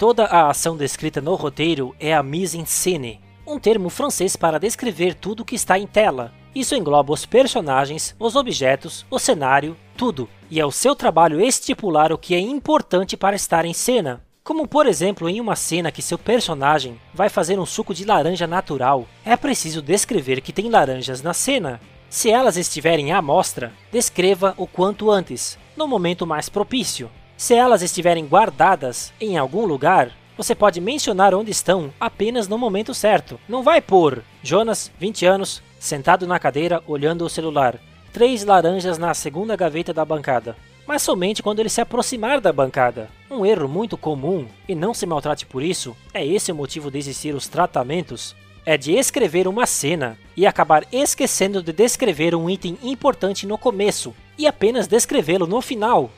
Toda a ação descrita no roteiro é a mise-en-scène, um termo francês para descrever tudo que está em tela. Isso engloba os personagens, os objetos, o cenário, tudo, e é o seu trabalho estipular o que é importante para estar em cena. Como por exemplo em uma cena que seu personagem vai fazer um suco de laranja natural, é preciso descrever que tem laranjas na cena. Se elas estiverem à mostra, descreva o quanto antes, no momento mais propício. Se elas estiverem guardadas em algum lugar, você pode mencionar onde estão apenas no momento certo. Não vai pôr Jonas, 20 anos, sentado na cadeira olhando o celular, três laranjas na segunda gaveta da bancada. Mas somente quando ele se aproximar da bancada. Um erro muito comum, e não se maltrate por isso, é esse o motivo de existir os tratamentos, é de escrever uma cena e acabar esquecendo de descrever um item importante no começo e apenas descrevê-lo no final,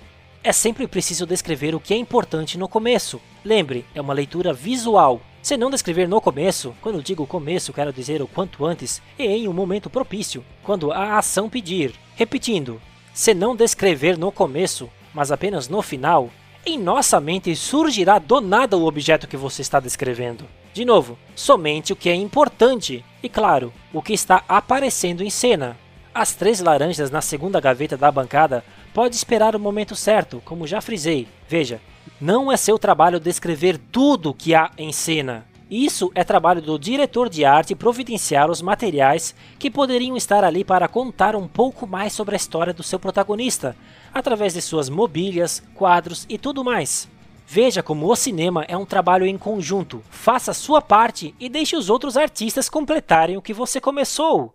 é sempre preciso descrever o que é importante no começo. Lembre, é uma leitura visual. Se não descrever no começo, quando digo começo quero dizer o quanto antes, e em um momento propício, quando a ação pedir. Repetindo, se não descrever no começo, mas apenas no final, em nossa mente surgirá do nada o objeto que você está descrevendo. De novo, somente o que é importante e, claro, o que está aparecendo em cena. As três laranjas na segunda gaveta da bancada pode esperar o momento certo, como já frisei. Veja, não é seu trabalho descrever tudo que há em cena. Isso é trabalho do diretor de arte providenciar os materiais que poderiam estar ali para contar um pouco mais sobre a história do seu protagonista, através de suas mobílias, quadros e tudo mais. Veja como o cinema é um trabalho em conjunto. Faça a sua parte e deixe os outros artistas completarem o que você começou.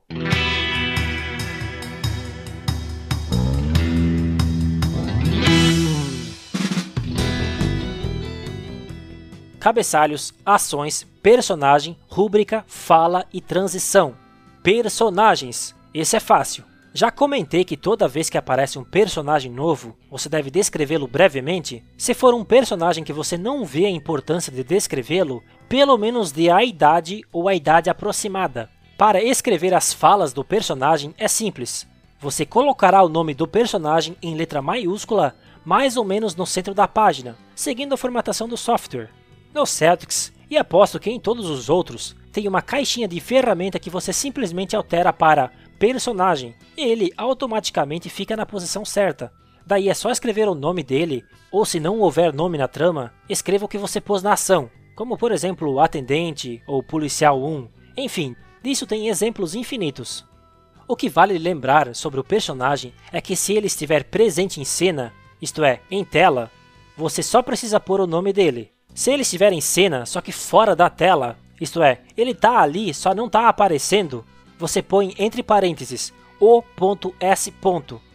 Cabeçalhos, ações, personagem, rúbrica, fala e transição. Personagens. Esse é fácil. Já comentei que toda vez que aparece um personagem novo, você deve descrevê-lo brevemente. Se for um personagem que você não vê a importância de descrevê-lo, pelo menos dê a idade ou a idade aproximada. Para escrever as falas do personagem é simples. Você colocará o nome do personagem em letra maiúscula mais ou menos no centro da página, seguindo a formatação do software. No Celtics, e aposto que em todos os outros, tem uma caixinha de ferramenta que você simplesmente altera para personagem e ele automaticamente fica na posição certa. Daí é só escrever o nome dele, ou se não houver nome na trama, escreva o que você pôs na ação, como por exemplo atendente ou policial 1. Enfim, disso tem exemplos infinitos. O que vale lembrar sobre o personagem é que se ele estiver presente em cena, isto é, em tela, você só precisa pôr o nome dele. Se ele estiver em cena, só que fora da tela, isto é, ele está ali, só não está aparecendo, você põe entre parênteses o.s.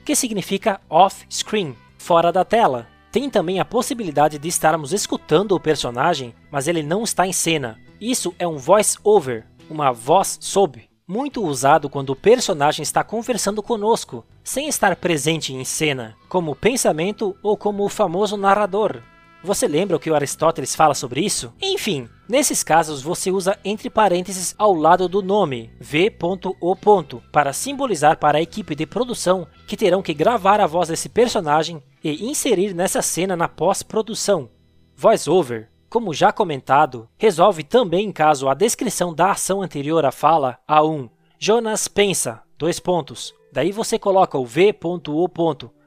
que significa off-screen, fora da tela. Tem também a possibilidade de estarmos escutando o personagem, mas ele não está em cena. Isso é um voice-over, uma voz sob, muito usado quando o personagem está conversando conosco, sem estar presente em cena, como pensamento ou como o famoso narrador. Você lembra o que o Aristóteles fala sobre isso? Enfim, nesses casos você usa entre parênteses ao lado do nome, v.o. para simbolizar para a equipe de produção que terão que gravar a voz desse personagem e inserir nessa cena na pós-produção. Voice-over, como já comentado, resolve também caso a descrição da ação anterior à fala A1. Jonas pensa, dois pontos. Daí você coloca o v.o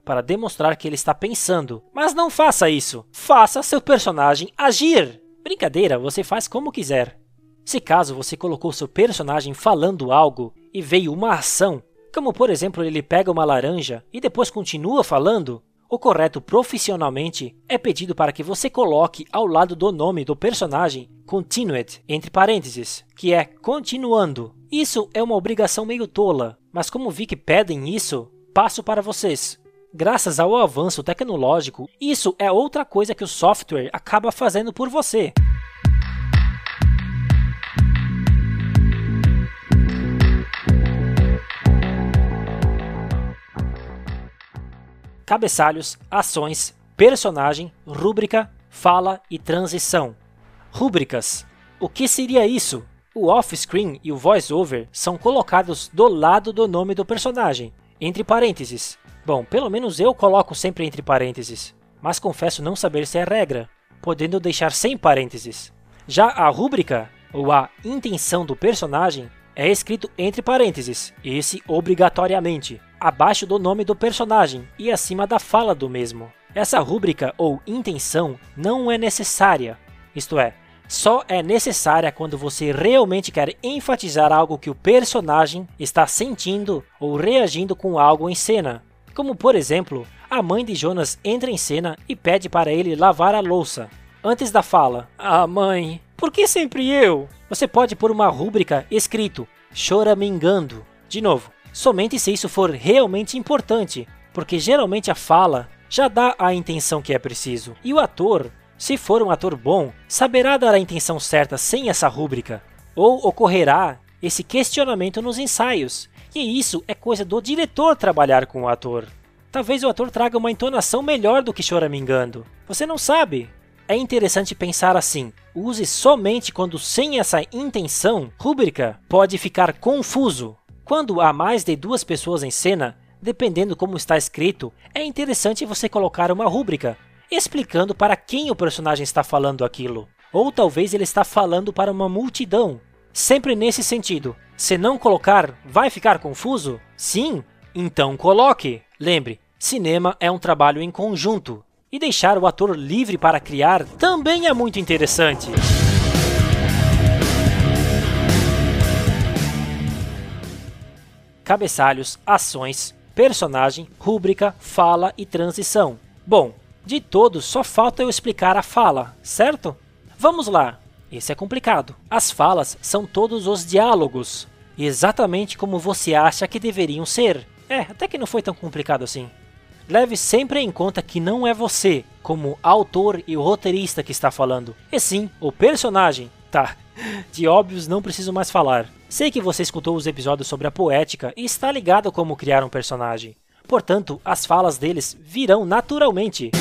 para demonstrar que ele está pensando. Mas não faça isso! Faça seu personagem agir! Brincadeira, você faz como quiser. Se caso você colocou seu personagem falando algo e veio uma ação, como por exemplo ele pega uma laranja e depois continua falando, o correto profissionalmente é pedido para que você coloque ao lado do nome do personagem continued entre parênteses, que é continuando. Isso é uma obrigação meio tola, mas como vi que pedem isso, passo para vocês. Graças ao avanço tecnológico, isso é outra coisa que o software acaba fazendo por você. Cabeçalhos, ações, personagem, rúbrica, fala e transição. Rúbricas. O que seria isso? O off-screen e o voice-over são colocados do lado do nome do personagem, entre parênteses, Bom, pelo menos eu coloco sempre entre parênteses, mas confesso não saber se é regra, podendo deixar sem parênteses. Já a rúbrica, ou a intenção do personagem, é escrito entre parênteses, esse obrigatoriamente, abaixo do nome do personagem e acima da fala do mesmo. Essa rúbrica ou intenção não é necessária, isto é, só é necessária quando você realmente quer enfatizar algo que o personagem está sentindo ou reagindo com algo em cena, como por exemplo, a mãe de Jonas entra em cena e pede para ele lavar a louça. Antes da fala, ah mãe, por que sempre eu? Você pode pôr uma rúbrica escrito choramingando. De novo, somente se isso for realmente importante, porque geralmente a fala já dá a intenção que é preciso. E o ator, se for um ator bom, saberá dar a intenção certa sem essa rúbrica. Ou ocorrerá esse questionamento nos ensaios, e isso é coisa do diretor trabalhar com o ator. Talvez o ator traga uma entonação melhor do que choramingando. Você não sabe. É interessante pensar assim: use somente quando sem essa intenção, rúbrica pode ficar confuso. Quando há mais de duas pessoas em cena, dependendo como está escrito, é interessante você colocar uma rúbrica explicando para quem o personagem está falando aquilo. Ou talvez ele está falando para uma multidão. Sempre nesse sentido. Se não colocar, vai ficar confuso? Sim? Então coloque! Lembre, cinema é um trabalho em conjunto, e deixar o ator livre para criar também é muito interessante. Cabeçalhos, ações, personagem, rúbrica, fala e transição. Bom, de todos só falta eu explicar a fala, certo? Vamos lá! Esse é complicado. As falas são todos os diálogos, exatamente como você acha que deveriam ser. É, até que não foi tão complicado assim. Leve sempre em conta que não é você, como autor e roteirista que está falando, e sim o personagem. Tá, de óbvios não preciso mais falar. Sei que você escutou os episódios sobre a poética e está ligado como criar um personagem. Portanto, as falas deles virão naturalmente.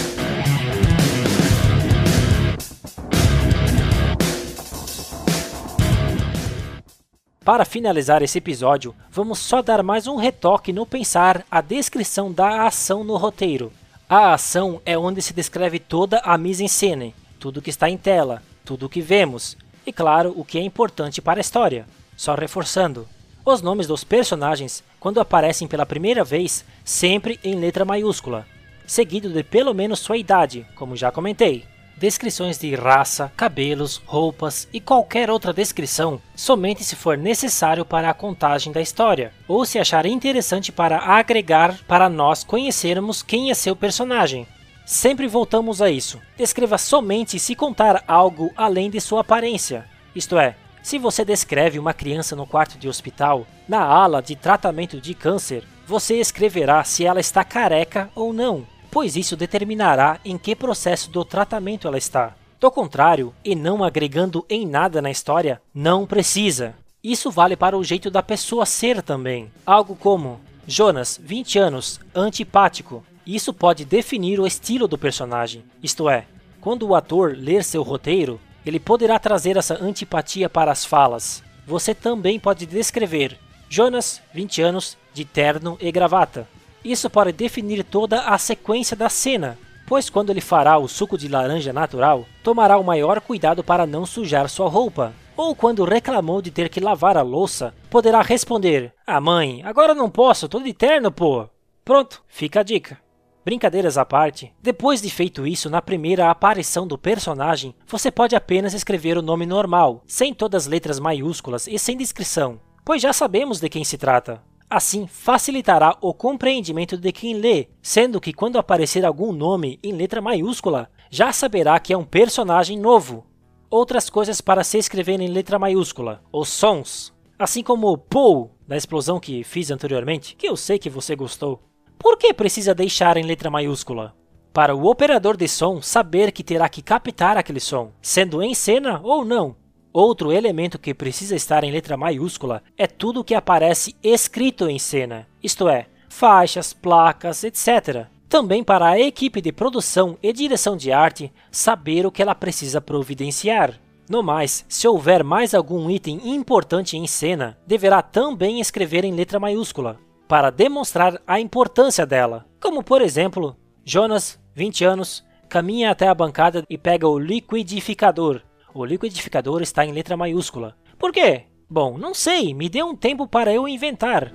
Para finalizar esse episódio, vamos só dar mais um retoque no pensar a descrição da ação no roteiro. A ação é onde se descreve toda a mise-en-scène, tudo que está em tela, tudo o que vemos, e claro, o que é importante para a história. Só reforçando, os nomes dos personagens, quando aparecem pela primeira vez, sempre em letra maiúscula, seguido de pelo menos sua idade, como já comentei descrições de raça, cabelos, roupas e qualquer outra descrição somente se for necessário para a contagem da história, ou se achar interessante para agregar para nós conhecermos quem é seu personagem. Sempre voltamos a isso. Descreva somente se contar algo além de sua aparência. Isto é, se você descreve uma criança no quarto de hospital, na ala de tratamento de câncer, você escreverá se ela está careca ou não pois isso determinará em que processo do tratamento ela está. Do contrário, e não agregando em nada na história, não precisa. Isso vale para o jeito da pessoa ser também. Algo como Jonas, 20 anos, antipático. Isso pode definir o estilo do personagem. Isto é, quando o ator ler seu roteiro, ele poderá trazer essa antipatia para as falas. Você também pode descrever Jonas, 20 anos, de terno e gravata. Isso pode definir toda a sequência da cena, pois quando ele fará o suco de laranja natural, tomará o maior cuidado para não sujar sua roupa. Ou quando reclamou de ter que lavar a louça, poderá responder: Ah, mãe, agora não posso, tô de terno, pô. Pronto, fica a dica. Brincadeiras à parte, depois de feito isso na primeira aparição do personagem, você pode apenas escrever o nome normal, sem todas as letras maiúsculas e sem descrição, pois já sabemos de quem se trata. Assim, facilitará o compreendimento de quem lê, sendo que quando aparecer algum nome em letra maiúscula, já saberá que é um personagem novo. Outras coisas para se escrever em letra maiúscula: os sons, assim como o POU da explosão que fiz anteriormente, que eu sei que você gostou. Por que precisa deixar em letra maiúscula? Para o operador de som saber que terá que captar aquele som, sendo em cena ou não, Outro elemento que precisa estar em letra maiúscula é tudo que aparece escrito em cena, isto é, faixas, placas, etc. Também para a equipe de produção e direção de arte saber o que ela precisa providenciar. No mais, se houver mais algum item importante em cena, deverá também escrever em letra maiúscula, para demonstrar a importância dela. Como por exemplo, Jonas, 20 anos, caminha até a bancada e pega o liquidificador, o liquidificador está em letra maiúscula. Por quê? Bom, não sei, me dê um tempo para eu inventar.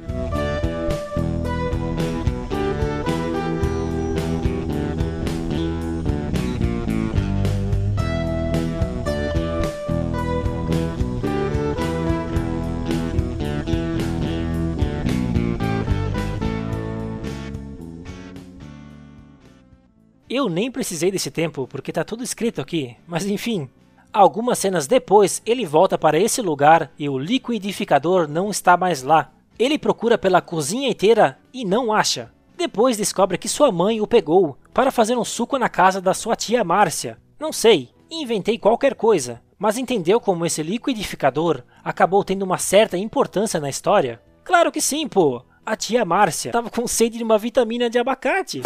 Eu nem precisei desse tempo porque está tudo escrito aqui, mas enfim, Algumas cenas depois, ele volta para esse lugar e o liquidificador não está mais lá. Ele procura pela cozinha inteira e não acha. Depois descobre que sua mãe o pegou para fazer um suco na casa da sua tia Márcia. Não sei, inventei qualquer coisa, mas entendeu como esse liquidificador acabou tendo uma certa importância na história? Claro que sim, pô! A tia Márcia estava com sede de uma vitamina de abacate.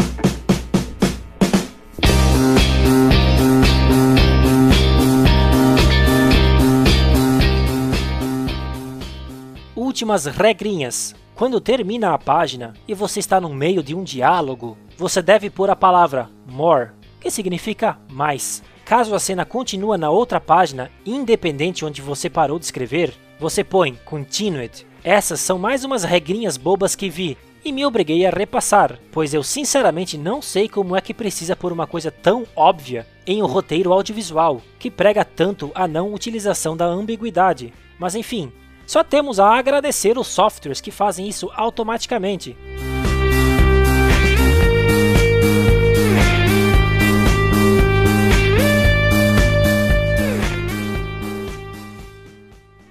Últimas regrinhas. Quando termina a página e você está no meio de um diálogo, você deve pôr a palavra more, que significa mais. Caso a cena continue na outra página, independente onde você parou de escrever, você põe continued. Essas são mais umas regrinhas bobas que vi e me obriguei a repassar, pois eu sinceramente não sei como é que precisa por uma coisa tão óbvia em um roteiro audiovisual que prega tanto a não utilização da ambiguidade. Mas enfim, Só temos a agradecer os softwares que fazem isso automaticamente.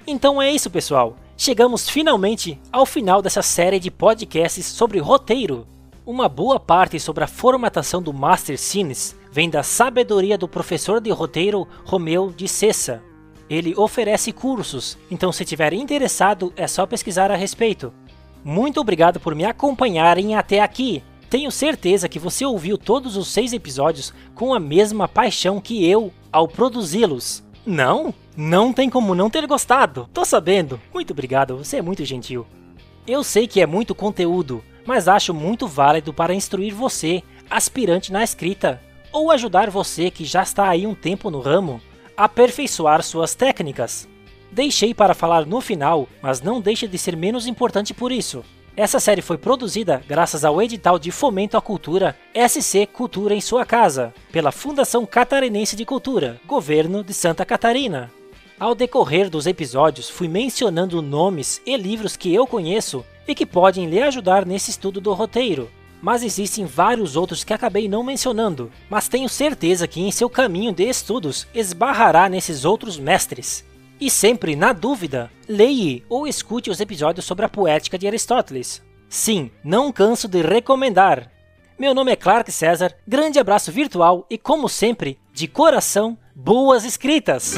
Então é isso, pessoal. Chegamos finalmente ao final dessa série de podcasts sobre roteiro. Uma boa parte sobre a formatação do Master Scenes vem da sabedoria do professor de roteiro Romeu de Cessa. Ele oferece cursos, então se tiver interessado é só pesquisar a respeito. Muito obrigado por me acompanharem até aqui. Tenho certeza que você ouviu todos os seis episódios com a mesma paixão que eu ao produzi-los. Não? Não tem como não ter gostado. Tô sabendo. Muito obrigado, você é muito gentil. Eu sei que é muito conteúdo, mas acho muito válido para instruir você, aspirante na escrita, ou ajudar você que já está aí um tempo no ramo, aperfeiçoar suas técnicas. Deixei para falar no final, mas não deixa de ser menos importante por isso. Essa série foi produzida graças ao edital de fomento à cultura SC Cultura em Sua Casa, pela Fundação Catarinense de Cultura, Governo de Santa Catarina. Ao decorrer dos episódios, fui mencionando nomes e livros que eu conheço e que podem lhe ajudar nesse estudo do roteiro. Mas existem vários outros que acabei não mencionando, mas tenho certeza que em seu caminho de estudos esbarrará nesses outros mestres. E sempre, na dúvida, leia ou escute os episódios sobre a poética de Aristóteles. Sim, não canso de recomendar. Meu nome é Clark César, grande abraço virtual e, como sempre, de coração, boas escritas!